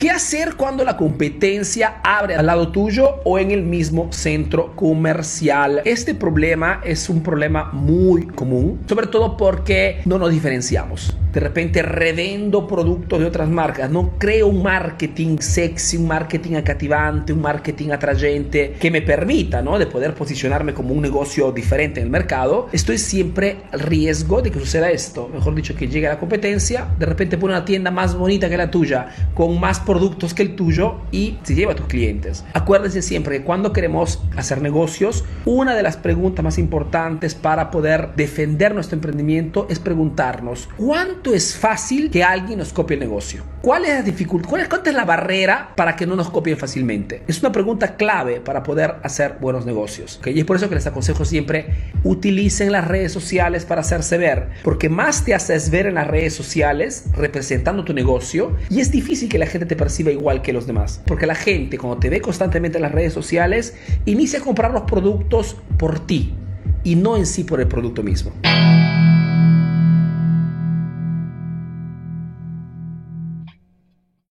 ¿Qué hacer cuando la competencia abre al lado tuyo o en el mismo centro comercial? Este problema es un problema muy común, sobre todo porque no nos diferenciamos. De repente revendo productos de otras marcas, no creo un marketing sexy, un marketing acativante, un marketing atrayente que me permita, ¿no? De poder posicionarme como un negocio diferente en el mercado. Estoy siempre al riesgo de que suceda esto. Mejor dicho, que llegue la competencia, de repente pone una tienda más bonita que la tuya, con más productos que el tuyo y se lleva a tus clientes. Acuérdense siempre que cuando queremos hacer negocios, una de las preguntas más importantes para poder defender nuestro emprendimiento es preguntarnos, ¿cuánto es fácil que alguien nos copie el negocio? ¿Cuál es la dificultad? ¿Cuál es, ¿Cuánta es la barrera para que no nos copien fácilmente? Es una pregunta clave para poder hacer buenos negocios. ¿okay? Y es por eso que les aconsejo siempre utilicen las redes sociales para hacerse ver, porque más te haces ver en las redes sociales representando tu negocio y es difícil que la gente te perciba igual que los demás, porque la gente cuando te ve constantemente en las redes sociales inicia a comprar los productos por ti y no en sí por el producto mismo.